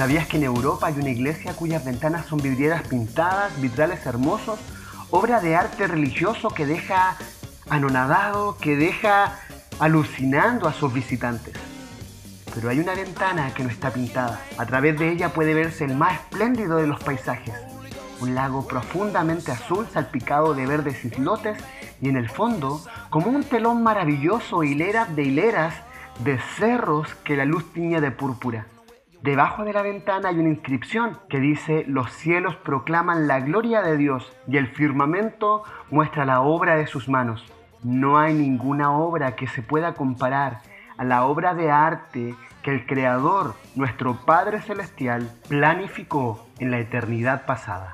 ¿Sabías que en Europa hay una iglesia cuyas ventanas son vidrieras pintadas, vitrales hermosos, obra de arte religioso que deja anonadado, que deja alucinando a sus visitantes? Pero hay una ventana que no está pintada. A través de ella puede verse el más espléndido de los paisajes. Un lago profundamente azul salpicado de verdes islotes y en el fondo, como un telón maravilloso, hileras de hileras de cerros que la luz tiñe de púrpura. Debajo de la ventana hay una inscripción que dice, los cielos proclaman la gloria de Dios y el firmamento muestra la obra de sus manos. No hay ninguna obra que se pueda comparar a la obra de arte que el Creador, nuestro Padre Celestial, planificó en la eternidad pasada.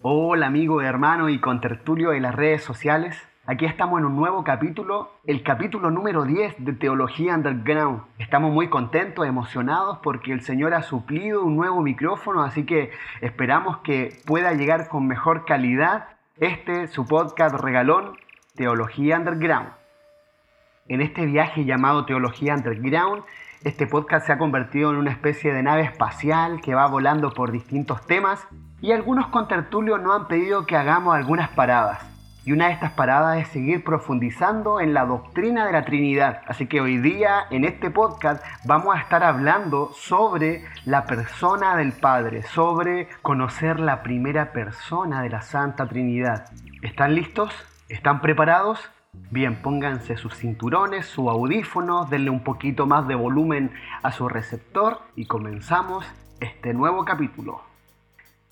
Hola amigo, hermano y contertulio de las redes sociales. Aquí estamos en un nuevo capítulo, el capítulo número 10 de Teología Underground. Estamos muy contentos, emocionados porque el Señor ha suplido un nuevo micrófono, así que esperamos que pueda llegar con mejor calidad este, su podcast regalón, Teología Underground. En este viaje llamado Teología Underground, este podcast se ha convertido en una especie de nave espacial que va volando por distintos temas y algunos contertulios nos han pedido que hagamos algunas paradas. Y una de estas paradas es seguir profundizando en la doctrina de la Trinidad. Así que hoy día en este podcast vamos a estar hablando sobre la persona del Padre, sobre conocer la primera persona de la Santa Trinidad. ¿Están listos? ¿Están preparados? Bien, pónganse sus cinturones, su audífono, denle un poquito más de volumen a su receptor y comenzamos este nuevo capítulo.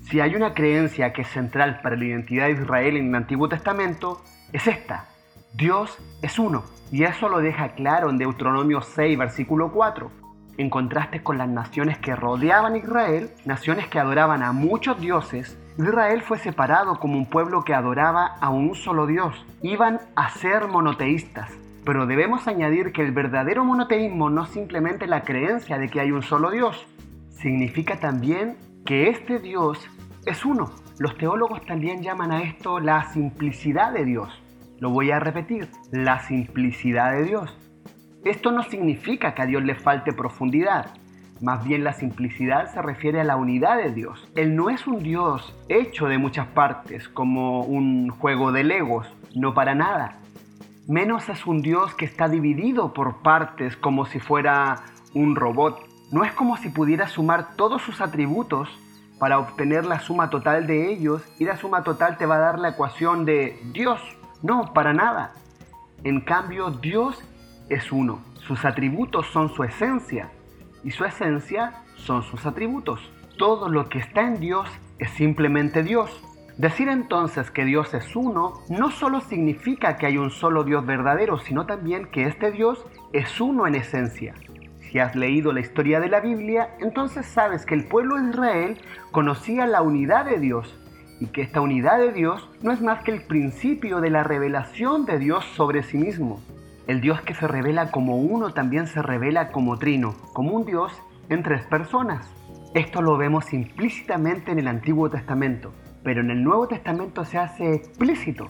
Si hay una creencia que es central para la identidad de Israel en el Antiguo Testamento, es esta. Dios es uno. Y eso lo deja claro en Deuteronomio 6, versículo 4. En contraste con las naciones que rodeaban a Israel, naciones que adoraban a muchos dioses, Israel fue separado como un pueblo que adoraba a un solo Dios. Iban a ser monoteístas. Pero debemos añadir que el verdadero monoteísmo no es simplemente la creencia de que hay un solo Dios, significa también que este Dios es uno. Los teólogos también llaman a esto la simplicidad de Dios. Lo voy a repetir, la simplicidad de Dios. Esto no significa que a Dios le falte profundidad. Más bien la simplicidad se refiere a la unidad de Dios. Él no es un Dios hecho de muchas partes, como un juego de legos, no para nada. Menos es un Dios que está dividido por partes como si fuera un robot. No es como si pudiera sumar todos sus atributos para obtener la suma total de ellos y la suma total te va a dar la ecuación de Dios. No, para nada. En cambio, Dios es uno. Sus atributos son su esencia y su esencia son sus atributos. Todo lo que está en Dios es simplemente Dios. Decir entonces que Dios es uno no solo significa que hay un solo Dios verdadero, sino también que este Dios es uno en esencia. Si has leído la historia de la Biblia, entonces sabes que el pueblo de Israel conocía la unidad de Dios y que esta unidad de Dios no es más que el principio de la revelación de Dios sobre sí mismo. El Dios que se revela como uno también se revela como trino, como un Dios en tres personas. Esto lo vemos implícitamente en el Antiguo Testamento, pero en el Nuevo Testamento se hace explícito.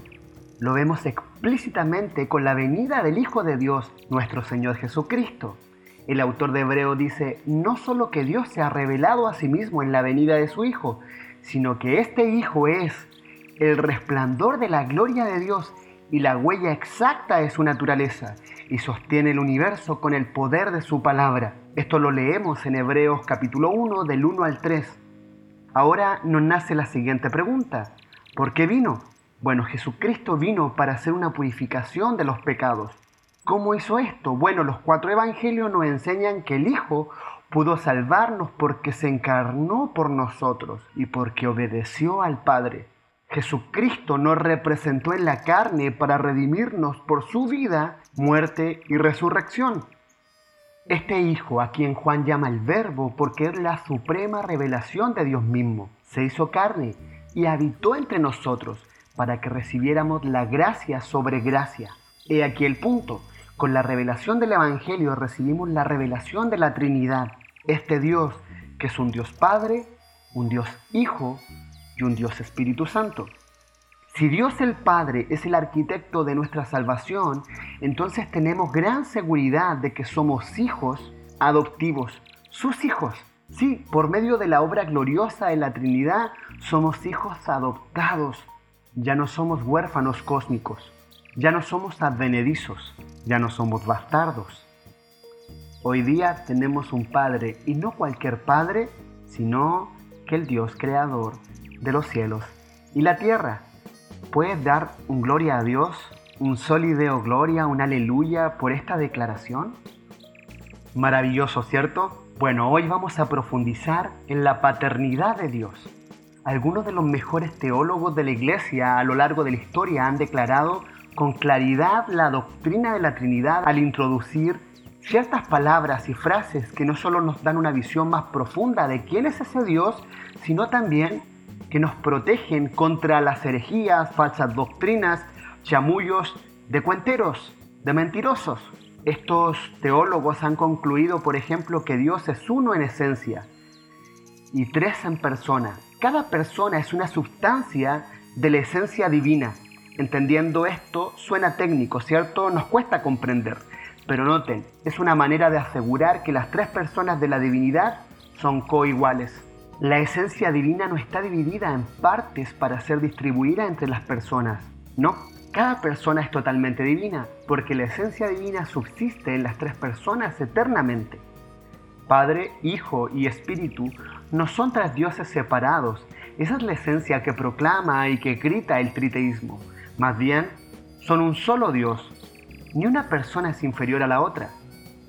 Lo vemos explícitamente con la venida del Hijo de Dios, nuestro Señor Jesucristo. El autor de Hebreo dice, no solo que Dios se ha revelado a sí mismo en la venida de su Hijo, sino que este Hijo es el resplandor de la gloria de Dios y la huella exacta de su naturaleza, y sostiene el universo con el poder de su palabra. Esto lo leemos en Hebreos capítulo 1 del 1 al 3. Ahora nos nace la siguiente pregunta. ¿Por qué vino? Bueno, Jesucristo vino para hacer una purificación de los pecados. ¿Cómo hizo esto? Bueno, los cuatro evangelios nos enseñan que el Hijo pudo salvarnos porque se encarnó por nosotros y porque obedeció al Padre. Jesucristo nos representó en la carne para redimirnos por su vida, muerte y resurrección. Este Hijo, a quien Juan llama el Verbo, porque es la suprema revelación de Dios mismo, se hizo carne y habitó entre nosotros para que recibiéramos la gracia sobre gracia. He aquí el punto. Con la revelación del Evangelio recibimos la revelación de la Trinidad, este Dios que es un Dios Padre, un Dios Hijo y un Dios Espíritu Santo. Si Dios el Padre es el arquitecto de nuestra salvación, entonces tenemos gran seguridad de que somos hijos adoptivos, sus hijos. Sí, por medio de la obra gloriosa de la Trinidad somos hijos adoptados. Ya no somos huérfanos cósmicos. Ya no somos advenedizos. Ya no somos bastardos. Hoy día tenemos un Padre y no cualquier Padre, sino que el Dios creador de los cielos y la tierra. ¿Puedes dar un gloria a Dios, un solideo gloria, un aleluya por esta declaración? Maravilloso, ¿cierto? Bueno, hoy vamos a profundizar en la paternidad de Dios. Algunos de los mejores teólogos de la Iglesia a lo largo de la historia han declarado con claridad la doctrina de la Trinidad al introducir ciertas palabras y frases que no solo nos dan una visión más profunda de quién es ese Dios, sino también que nos protegen contra las herejías, falsas doctrinas, chamullos de cuenteros, de mentirosos. Estos teólogos han concluido, por ejemplo, que Dios es uno en esencia y tres en persona. Cada persona es una sustancia de la esencia divina. Entendiendo esto suena técnico, ¿cierto? Nos cuesta comprender. Pero noten, es una manera de asegurar que las tres personas de la divinidad son coiguales. La esencia divina no está dividida en partes para ser distribuida entre las personas. No, cada persona es totalmente divina, porque la esencia divina subsiste en las tres personas eternamente. Padre, Hijo y Espíritu no son tres dioses separados. Esa es la esencia que proclama y que grita el triteísmo. Más bien, son un solo Dios. Ni una persona es inferior a la otra.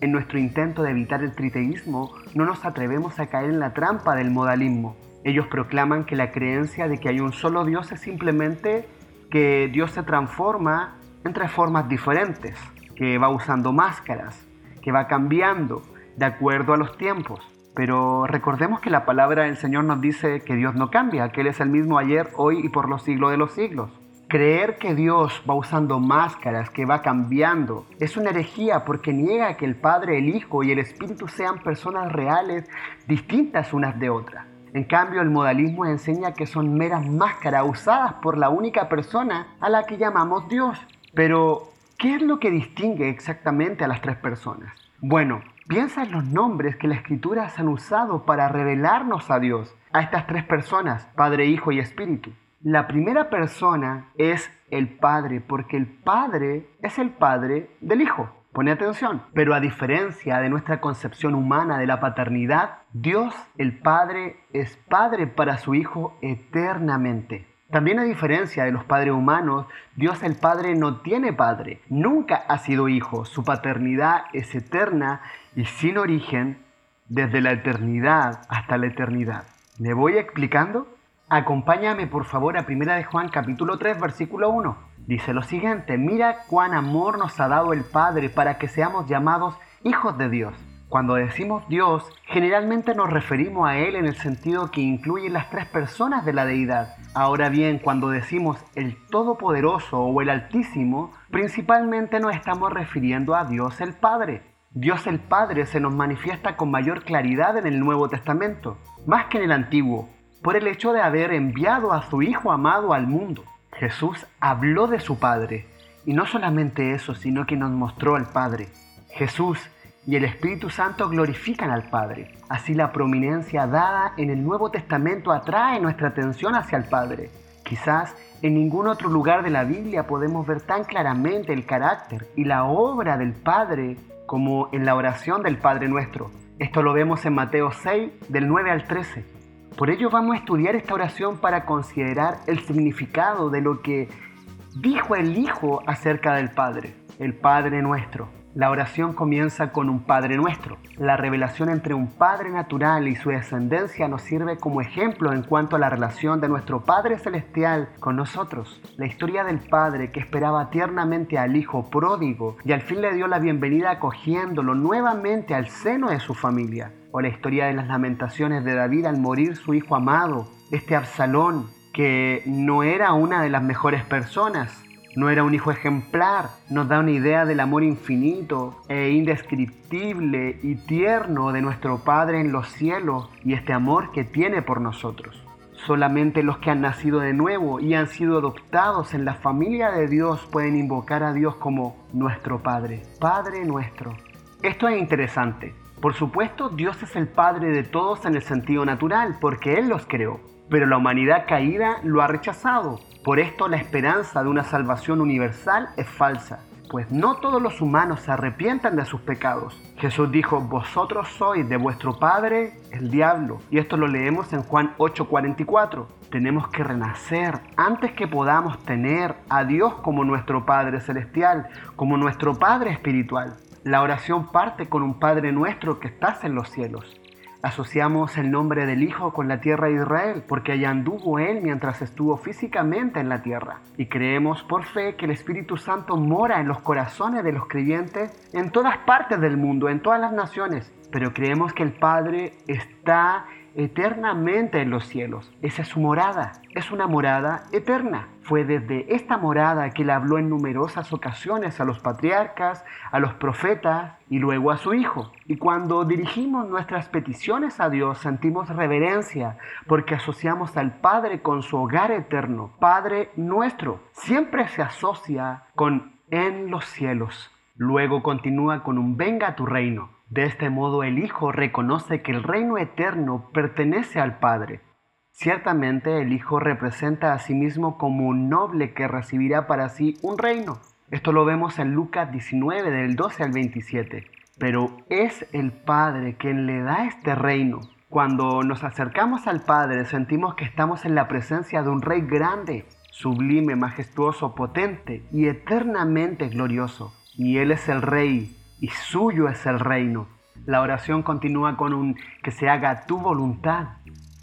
En nuestro intento de evitar el triteísmo, no nos atrevemos a caer en la trampa del modalismo. Ellos proclaman que la creencia de que hay un solo Dios es simplemente que Dios se transforma entre formas diferentes, que va usando máscaras, que va cambiando de acuerdo a los tiempos. Pero recordemos que la palabra del Señor nos dice que Dios no cambia, que Él es el mismo ayer, hoy y por los siglos de los siglos. Creer que Dios va usando máscaras, que va cambiando, es una herejía porque niega que el Padre, el Hijo y el Espíritu sean personas reales distintas unas de otras. En cambio, el modalismo enseña que son meras máscaras usadas por la única persona a la que llamamos Dios. Pero, ¿qué es lo que distingue exactamente a las tres personas? Bueno, piensa en los nombres que las escrituras han usado para revelarnos a Dios, a estas tres personas, Padre, Hijo y Espíritu. La primera persona es el Padre, porque el Padre es el Padre del Hijo. Pone atención. Pero a diferencia de nuestra concepción humana de la paternidad, Dios el Padre es Padre para su Hijo eternamente. También a diferencia de los padres humanos, Dios el Padre no tiene padre, nunca ha sido hijo, su paternidad es eterna y sin origen desde la eternidad hasta la eternidad. ¿Le voy explicando? Acompáñame por favor a 1 de Juan capítulo 3 versículo 1. Dice lo siguiente, mira cuán amor nos ha dado el Padre para que seamos llamados hijos de Dios. Cuando decimos Dios, generalmente nos referimos a Él en el sentido que incluye las tres personas de la deidad. Ahora bien, cuando decimos el Todopoderoso o el Altísimo, principalmente nos estamos refiriendo a Dios el Padre. Dios el Padre se nos manifiesta con mayor claridad en el Nuevo Testamento, más que en el Antiguo, por el hecho de haber enviado a su Hijo amado al mundo. Jesús habló de su Padre, y no solamente eso, sino que nos mostró al Padre. Jesús y el Espíritu Santo glorifican al Padre. Así la prominencia dada en el Nuevo Testamento atrae nuestra atención hacia el Padre. Quizás en ningún otro lugar de la Biblia podemos ver tan claramente el carácter y la obra del Padre como en la oración del Padre nuestro. Esto lo vemos en Mateo 6, del 9 al 13. Por ello vamos a estudiar esta oración para considerar el significado de lo que dijo el Hijo acerca del Padre, el Padre nuestro. La oración comienza con un Padre nuestro. La revelación entre un Padre natural y su descendencia nos sirve como ejemplo en cuanto a la relación de nuestro Padre celestial con nosotros. La historia del Padre que esperaba tiernamente al Hijo pródigo y al fin le dio la bienvenida acogiéndolo nuevamente al seno de su familia o la historia de las lamentaciones de David al morir su hijo amado, este Absalón, que no era una de las mejores personas, no era un hijo ejemplar, nos da una idea del amor infinito e indescriptible y tierno de nuestro Padre en los cielos y este amor que tiene por nosotros. Solamente los que han nacido de nuevo y han sido adoptados en la familia de Dios pueden invocar a Dios como nuestro Padre, Padre nuestro. Esto es interesante Por supuesto, Dios es el Padre de todos en el sentido natural, porque Él los creó. Pero la humanidad caída lo ha rechazado. Por esto la esperanza de una salvación universal es falsa pues no todos los humanos se arrepientan de sus pecados. Jesús dijo, vosotros sois de vuestro padre el diablo. Y esto lo leemos en Juan 8:44. Tenemos que renacer antes que podamos tener a Dios como nuestro Padre Celestial, como nuestro Padre Espiritual. La oración parte con un Padre nuestro que estás en los cielos. Asociamos el nombre del Hijo con la tierra de Israel, porque allá anduvo Él mientras estuvo físicamente en la tierra. Y creemos por fe que el Espíritu Santo mora en los corazones de los creyentes en todas partes del mundo, en todas las naciones. Pero creemos que el Padre está eternamente en los cielos. Esa es su morada. Es una morada eterna. Fue desde esta morada que él habló en numerosas ocasiones a los patriarcas, a los profetas y luego a su Hijo. Y cuando dirigimos nuestras peticiones a Dios sentimos reverencia porque asociamos al Padre con su hogar eterno. Padre nuestro siempre se asocia con en los cielos. Luego continúa con un venga a tu reino. De este modo el Hijo reconoce que el reino eterno pertenece al Padre. Ciertamente el Hijo representa a sí mismo como un noble que recibirá para sí un reino. Esto lo vemos en Lucas 19 del 12 al 27. Pero es el Padre quien le da este reino. Cuando nos acercamos al Padre sentimos que estamos en la presencia de un Rey grande, sublime, majestuoso, potente y eternamente glorioso. Y Él es el Rey y suyo es el reino. La oración continúa con un que se haga tu voluntad.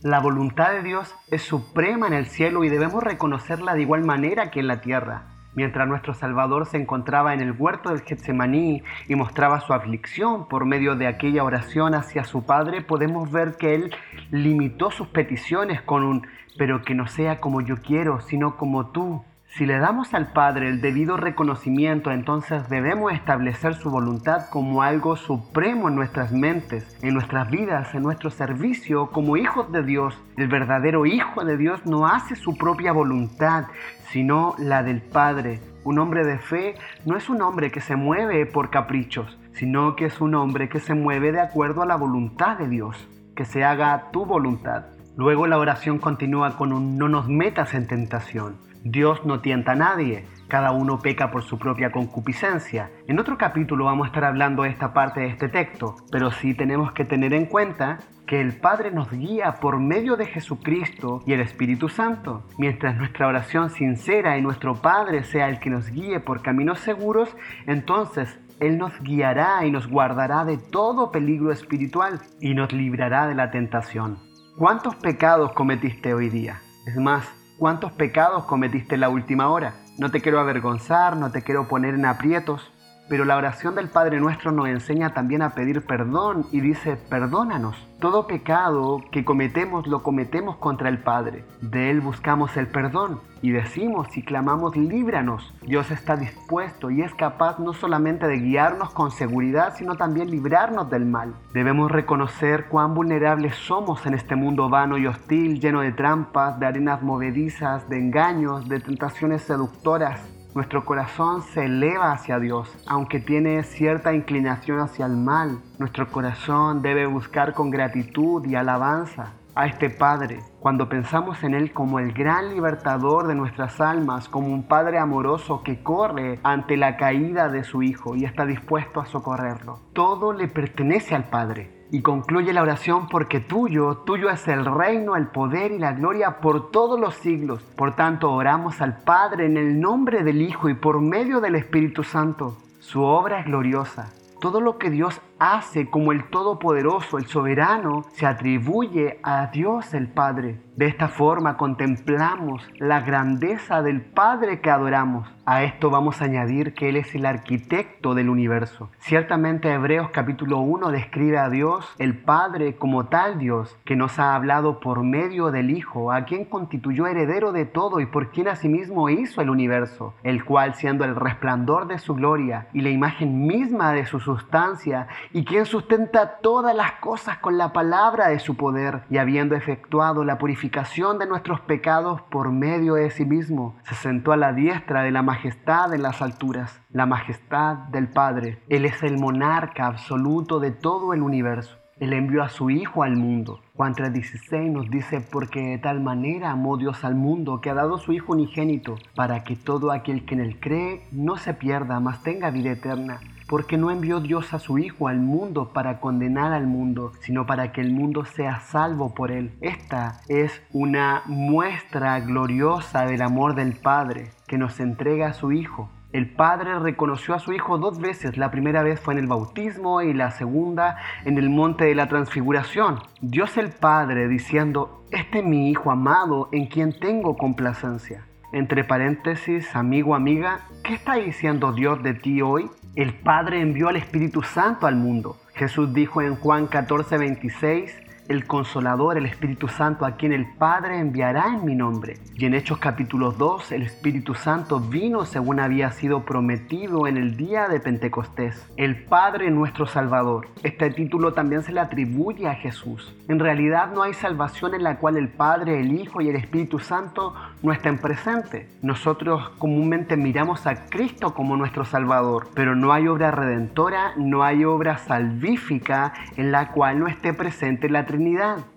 La voluntad de Dios es suprema en el cielo y debemos reconocerla de igual manera que en la tierra. Mientras nuestro Salvador se encontraba en el huerto del Getsemaní y mostraba su aflicción por medio de aquella oración hacia su Padre, podemos ver que Él limitó sus peticiones con un pero que no sea como yo quiero, sino como tú. Si le damos al Padre el debido reconocimiento, entonces debemos establecer su voluntad como algo supremo en nuestras mentes, en nuestras vidas, en nuestro servicio como hijos de Dios. El verdadero Hijo de Dios no hace su propia voluntad, sino la del Padre. Un hombre de fe no es un hombre que se mueve por caprichos, sino que es un hombre que se mueve de acuerdo a la voluntad de Dios. Que se haga tu voluntad. Luego la oración continúa con un no nos metas en tentación. Dios no tienta a nadie, cada uno peca por su propia concupiscencia. En otro capítulo vamos a estar hablando de esta parte de este texto, pero sí tenemos que tener en cuenta que el Padre nos guía por medio de Jesucristo y el Espíritu Santo. Mientras nuestra oración sincera y nuestro Padre sea el que nos guíe por caminos seguros, entonces Él nos guiará y nos guardará de todo peligro espiritual y nos librará de la tentación. ¿Cuántos pecados cometiste hoy día? Es más, ¿Cuántos pecados cometiste en la última hora? No te quiero avergonzar, no te quiero poner en aprietos, pero la oración del Padre Nuestro nos enseña también a pedir perdón y dice, perdónanos. Todo pecado que cometemos lo cometemos contra el Padre. De Él buscamos el perdón y decimos y clamamos, líbranos. Dios está dispuesto y es capaz no solamente de guiarnos con seguridad, sino también librarnos del mal. Debemos reconocer cuán vulnerables somos en este mundo vano y hostil, lleno de trampas, de arenas movedizas, de engaños, de tentaciones seductoras nuestro corazón se eleva hacia Dios, aunque tiene cierta inclinación hacia el mal. Nuestro corazón debe buscar con gratitud y alabanza a este Padre. Cuando pensamos en Él como el gran libertador de nuestras almas, como un Padre amoroso que corre ante la caída de su Hijo y está dispuesto a socorrerlo. Todo le pertenece al Padre. Y concluye la oración porque tuyo, tuyo es el reino, el poder y la gloria por todos los siglos. Por tanto, oramos al Padre en el nombre del Hijo y por medio del Espíritu Santo. Su obra es gloriosa. Todo lo que Dios hace como el Todopoderoso, el Soberano, se atribuye a Dios el Padre. De esta forma contemplamos la grandeza del Padre que adoramos. A esto vamos a añadir que Él es el arquitecto del universo. Ciertamente Hebreos capítulo 1 describe a Dios, el Padre, como tal Dios, que nos ha hablado por medio del Hijo, a quien constituyó heredero de todo y por quien asimismo hizo el universo, el cual siendo el resplandor de su gloria y la imagen misma de su sustancia, y quien sustenta todas las cosas con la palabra de su poder, y habiendo efectuado la purificación de nuestros pecados por medio de sí mismo, se sentó a la diestra de la majestad en las alturas, la majestad del Padre. Él es el monarca absoluto de todo el universo. Él envió a su Hijo al mundo. Juan 3:16 nos dice, porque de tal manera amó Dios al mundo que ha dado su Hijo unigénito, para que todo aquel que en él cree no se pierda, mas tenga vida eterna. Porque no envió Dios a su Hijo al mundo para condenar al mundo, sino para que el mundo sea salvo por él. Esta es una muestra gloriosa del amor del Padre que nos entrega a su Hijo el Padre reconoció a su Hijo dos veces. La primera vez fue en el bautismo y la segunda en el monte de la transfiguración. Dios el Padre diciendo, este es mi Hijo amado en quien tengo complacencia. Entre paréntesis, amigo, amiga, ¿qué está diciendo Dios de ti hoy? El Padre envió al Espíritu Santo al mundo. Jesús dijo en Juan 14, 26, el Consolador, el Espíritu Santo, a quien el Padre enviará en mi nombre. Y en Hechos capítulo 2, el Espíritu Santo vino según había sido prometido en el día de Pentecostés. El Padre nuestro Salvador. Este título también se le atribuye a Jesús. En realidad no hay salvación en la cual el Padre, el Hijo y el Espíritu Santo no estén presentes. Nosotros comúnmente miramos a Cristo como nuestro Salvador, pero no hay obra redentora, no hay obra salvífica en la cual no esté presente la Trinidad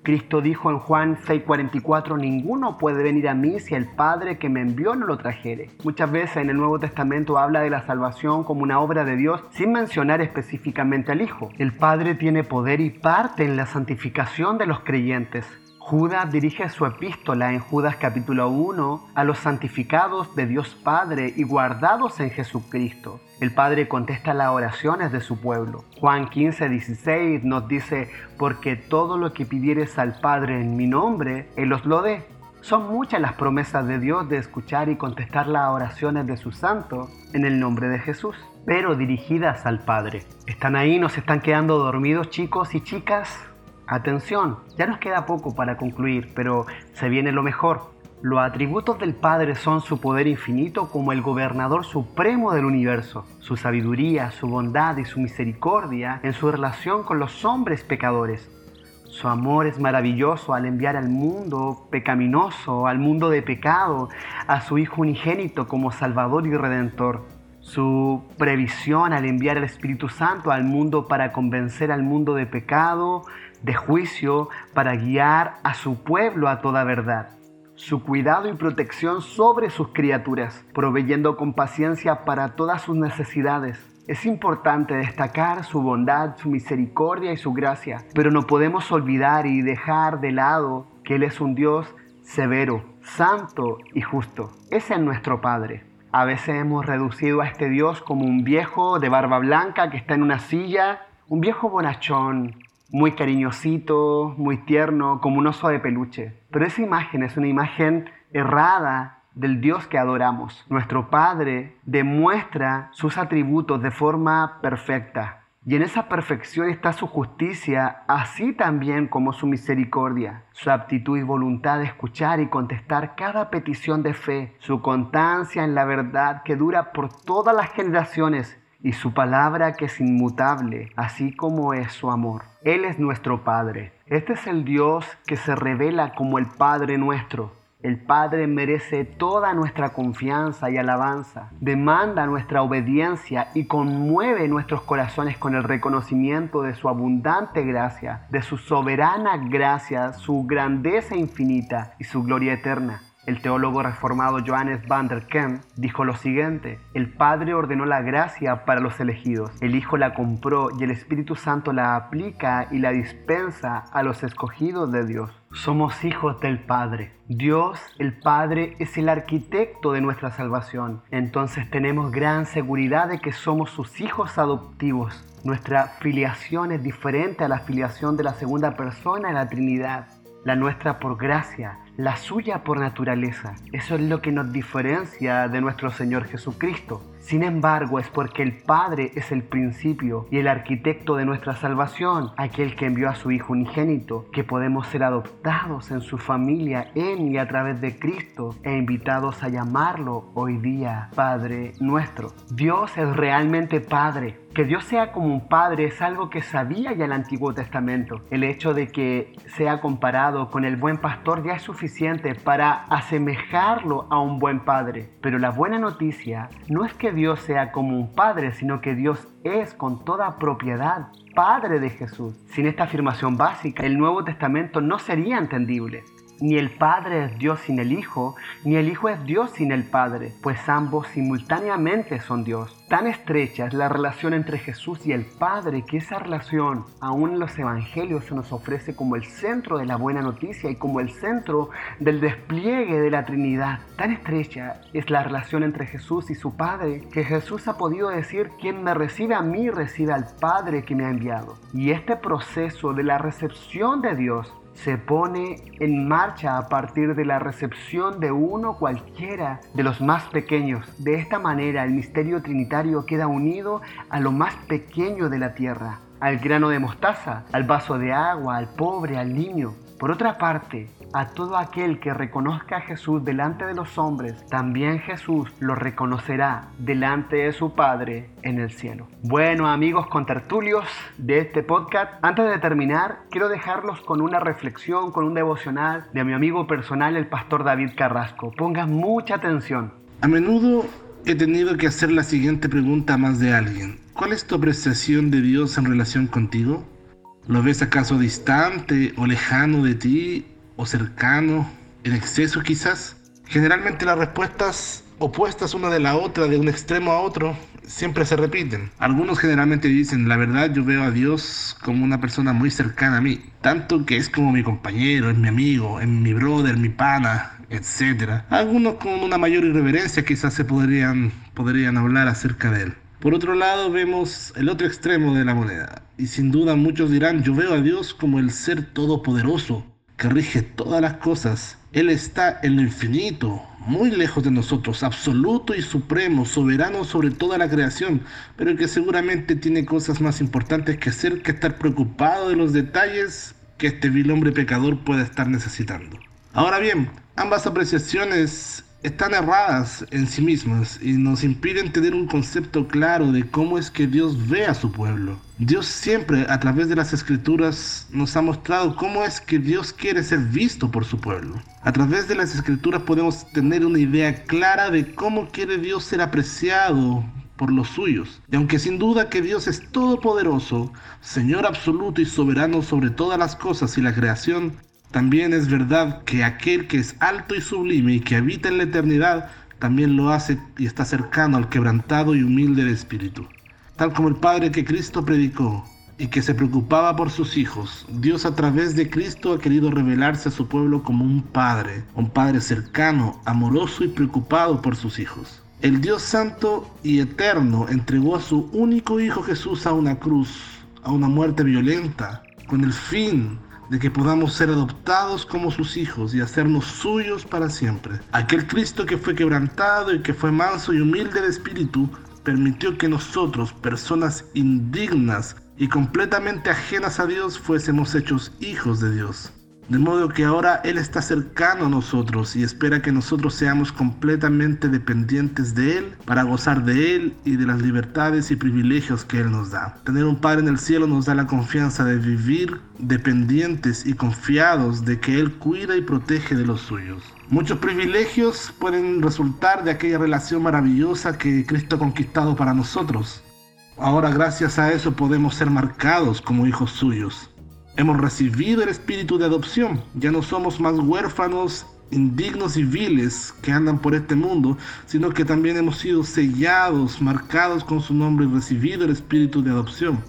Cristo dijo en Juan 6:44, ninguno puede venir a mí si el Padre que me envió no lo trajere. Muchas veces en el Nuevo Testamento habla de la salvación como una obra de Dios sin mencionar específicamente al Hijo. El Padre tiene poder y parte en la santificación de los creyentes. Judas dirige su epístola en Judas capítulo 1 a los santificados de Dios Padre y guardados en Jesucristo. El Padre contesta las oraciones de su pueblo. Juan 15, 16 nos dice, porque todo lo que pidieres al Padre en mi nombre, Él os lo dé. Son muchas las promesas de Dios de escuchar y contestar las oraciones de sus santos en el nombre de Jesús, pero dirigidas al Padre. ¿Están ahí? ¿Nos están quedando dormidos chicos y chicas? Atención, ya nos queda poco para concluir, pero se viene lo mejor. Los atributos del Padre son su poder infinito como el gobernador supremo del universo, su sabiduría, su bondad y su misericordia en su relación con los hombres pecadores. Su amor es maravilloso al enviar al mundo pecaminoso, al mundo de pecado, a su Hijo unigénito como Salvador y Redentor. Su previsión al enviar al Espíritu Santo al mundo para convencer al mundo de pecado, de juicio para guiar a su pueblo a toda verdad. Su cuidado y protección sobre sus criaturas, proveyendo con paciencia para todas sus necesidades. Es importante destacar su bondad, su misericordia y su gracia, pero no podemos olvidar y dejar de lado que Él es un Dios severo, santo y justo. Ese es nuestro Padre. A veces hemos reducido a este Dios como un viejo de barba blanca que está en una silla, un viejo bonachón, muy cariñosito, muy tierno, como un oso de peluche. Pero esa imagen es una imagen errada del Dios que adoramos. Nuestro Padre demuestra sus atributos de forma perfecta. Y en esa perfección está su justicia, así también como su misericordia, su aptitud y voluntad de escuchar y contestar cada petición de fe, su constancia en la verdad que dura por todas las generaciones y su palabra que es inmutable, así como es su amor. Él es nuestro Padre. Este es el Dios que se revela como el Padre nuestro. El Padre merece toda nuestra confianza y alabanza, demanda nuestra obediencia y conmueve nuestros corazones con el reconocimiento de su abundante gracia, de su soberana gracia, su grandeza infinita y su gloria eterna. El teólogo reformado Johannes van der Kemp dijo lo siguiente, el Padre ordenó la gracia para los elegidos, el Hijo la compró y el Espíritu Santo la aplica y la dispensa a los escogidos de Dios. Somos hijos del Padre. Dios, el Padre, es el arquitecto de nuestra salvación. Entonces tenemos gran seguridad de que somos sus hijos adoptivos. Nuestra filiación es diferente a la filiación de la segunda persona en la Trinidad. La nuestra por gracia, la suya por naturaleza. Eso es lo que nos diferencia de nuestro Señor Jesucristo. Sin embargo, es porque el Padre es el principio y el arquitecto de nuestra salvación, aquel que envió a su Hijo unigénito, que podemos ser adoptados en su familia en y a través de Cristo e invitados a llamarlo hoy día Padre nuestro. Dios es realmente Padre. Que Dios sea como un padre es algo que sabía ya el Antiguo Testamento. El hecho de que sea comparado con el buen pastor ya es suficiente para asemejarlo a un buen padre. Pero la buena noticia no es que Dios sea como un padre, sino que Dios es con toda propiedad Padre de Jesús. Sin esta afirmación básica, el Nuevo Testamento no sería entendible. Ni el Padre es Dios sin el Hijo, ni el Hijo es Dios sin el Padre, pues ambos simultáneamente son Dios. Tan estrecha es la relación entre Jesús y el Padre que esa relación aún en los Evangelios se nos ofrece como el centro de la buena noticia y como el centro del despliegue de la Trinidad. Tan estrecha es la relación entre Jesús y su Padre que Jesús ha podido decir, quien me recibe a mí recibe al Padre que me ha enviado. Y este proceso de la recepción de Dios se pone en marcha a partir de la recepción de uno cualquiera de los más pequeños. De esta manera el misterio trinitario queda unido a lo más pequeño de la tierra, al grano de mostaza, al vaso de agua, al pobre, al niño. Por otra parte, a todo aquel que reconozca a Jesús delante de los hombres, también Jesús lo reconocerá delante de su Padre en el cielo. Bueno amigos contertulios de este podcast, antes de terminar, quiero dejarlos con una reflexión, con un devocional de mi amigo personal, el pastor David Carrasco. Pongan mucha atención. A menudo he tenido que hacer la siguiente pregunta a más de alguien. ¿Cuál es tu apreciación de Dios en relación contigo? ¿Lo ves acaso distante o lejano de ti o cercano, en exceso quizás? Generalmente las respuestas opuestas una de la otra, de un extremo a otro, siempre se repiten. Algunos generalmente dicen, la verdad yo veo a Dios como una persona muy cercana a mí, tanto que es como mi compañero, es mi amigo, es mi brother, mi pana, etc. Algunos con una mayor irreverencia quizás se podrían, podrían hablar acerca de él. Por otro lado, vemos el otro extremo de la moneda. Y sin duda muchos dirán, yo veo a Dios como el ser todopoderoso, que rige todas las cosas. Él está en lo infinito, muy lejos de nosotros, absoluto y supremo, soberano sobre toda la creación, pero que seguramente tiene cosas más importantes que hacer que estar preocupado de los detalles que este vil hombre pecador pueda estar necesitando. Ahora bien, ambas apreciaciones están erradas en sí mismas y nos impiden tener un concepto claro de cómo es que Dios ve a su pueblo. Dios siempre a través de las escrituras nos ha mostrado cómo es que Dios quiere ser visto por su pueblo. A través de las escrituras podemos tener una idea clara de cómo quiere Dios ser apreciado por los suyos. Y aunque sin duda que Dios es todopoderoso, Señor absoluto y soberano sobre todas las cosas y la creación, también es verdad que aquel que es alto y sublime y que habita en la eternidad, también lo hace y está cercano al quebrantado y humilde de espíritu. Tal como el Padre que Cristo predicó y que se preocupaba por sus hijos, Dios a través de Cristo ha querido revelarse a su pueblo como un Padre, un Padre cercano, amoroso y preocupado por sus hijos. El Dios Santo y Eterno entregó a su único Hijo Jesús a una cruz, a una muerte violenta, con el fin de que podamos ser adoptados como sus hijos y hacernos suyos para siempre. Aquel Cristo que fue quebrantado y que fue manso y humilde de espíritu, permitió que nosotros, personas indignas y completamente ajenas a Dios, fuésemos hechos hijos de Dios. De modo que ahora Él está cercano a nosotros y espera que nosotros seamos completamente dependientes de Él para gozar de Él y de las libertades y privilegios que Él nos da. Tener un Padre en el cielo nos da la confianza de vivir dependientes y confiados de que Él cuida y protege de los suyos. Muchos privilegios pueden resultar de aquella relación maravillosa que Cristo ha conquistado para nosotros. Ahora gracias a eso podemos ser marcados como hijos suyos. Hemos recibido el espíritu de adopción. Ya no somos más huérfanos, indignos y viles que andan por este mundo, sino que también hemos sido sellados, marcados con su nombre y recibido el espíritu de adopción.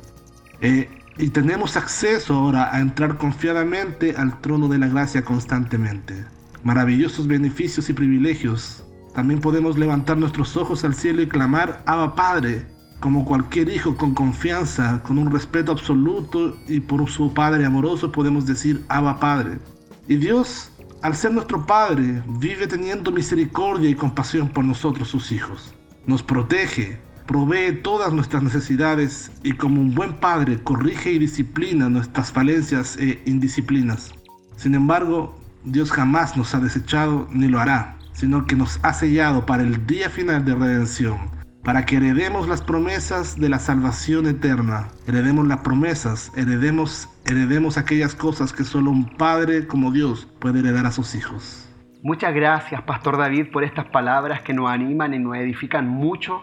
Eh, y tenemos acceso ahora a entrar confiadamente al trono de la gracia constantemente. Maravillosos beneficios y privilegios. También podemos levantar nuestros ojos al cielo y clamar, Abba Padre, como cualquier hijo con confianza, con un respeto absoluto y por su Padre amoroso podemos decir Abba Padre. Y Dios al ser nuestro Padre, vive teniendo misericordia y compasión por nosotros, sus hijos. Nos protege, provee todas nuestras necesidades y como un buen Padre corrige y disciplina nuestras falencias e indisciplinas. Sin embargo, Dios jamás nos ha desechado ni lo hará, sino que nos ha sellado para el día final de redención, para que heredemos las promesas de la salvación eterna, heredemos las promesas, heredemos, heredemos aquellas cosas que solo un Padre como Dios puede heredar a sus hijos. Muchas gracias, Pastor David, por estas palabras que nos animan y nos edifican mucho.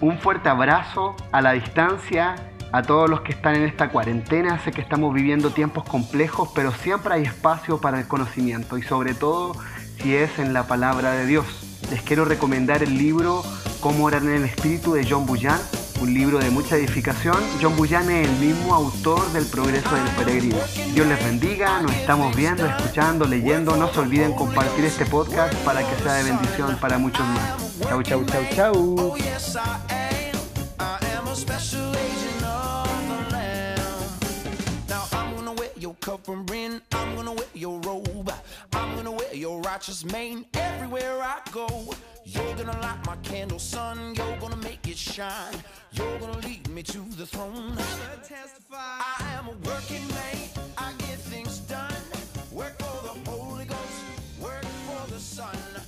Un fuerte abrazo a la distancia a todos los que están en esta cuarentena. Sé que estamos viviendo tiempos complejos, pero siempre hay espacio para el conocimiento y sobre todo si es en la palabra de Dios. Les quiero recomendar el libro Cómo orar en el Espíritu de John Bullan, un libro de mucha edificación. John Bullan es el mismo autor del Progreso del Peregrino. Dios les bendiga, nos estamos viendo, escuchando, leyendo. No se olviden compartir este podcast para que sea de bendición para muchos más. Chau, chau, chau, chau. Gonna wear your righteous mane everywhere I go. You're gonna light my candle, son. You're gonna make it shine. You're gonna lead me to the throne. I am a working man. I get things done. Work for the Holy Ghost. Work for the Son.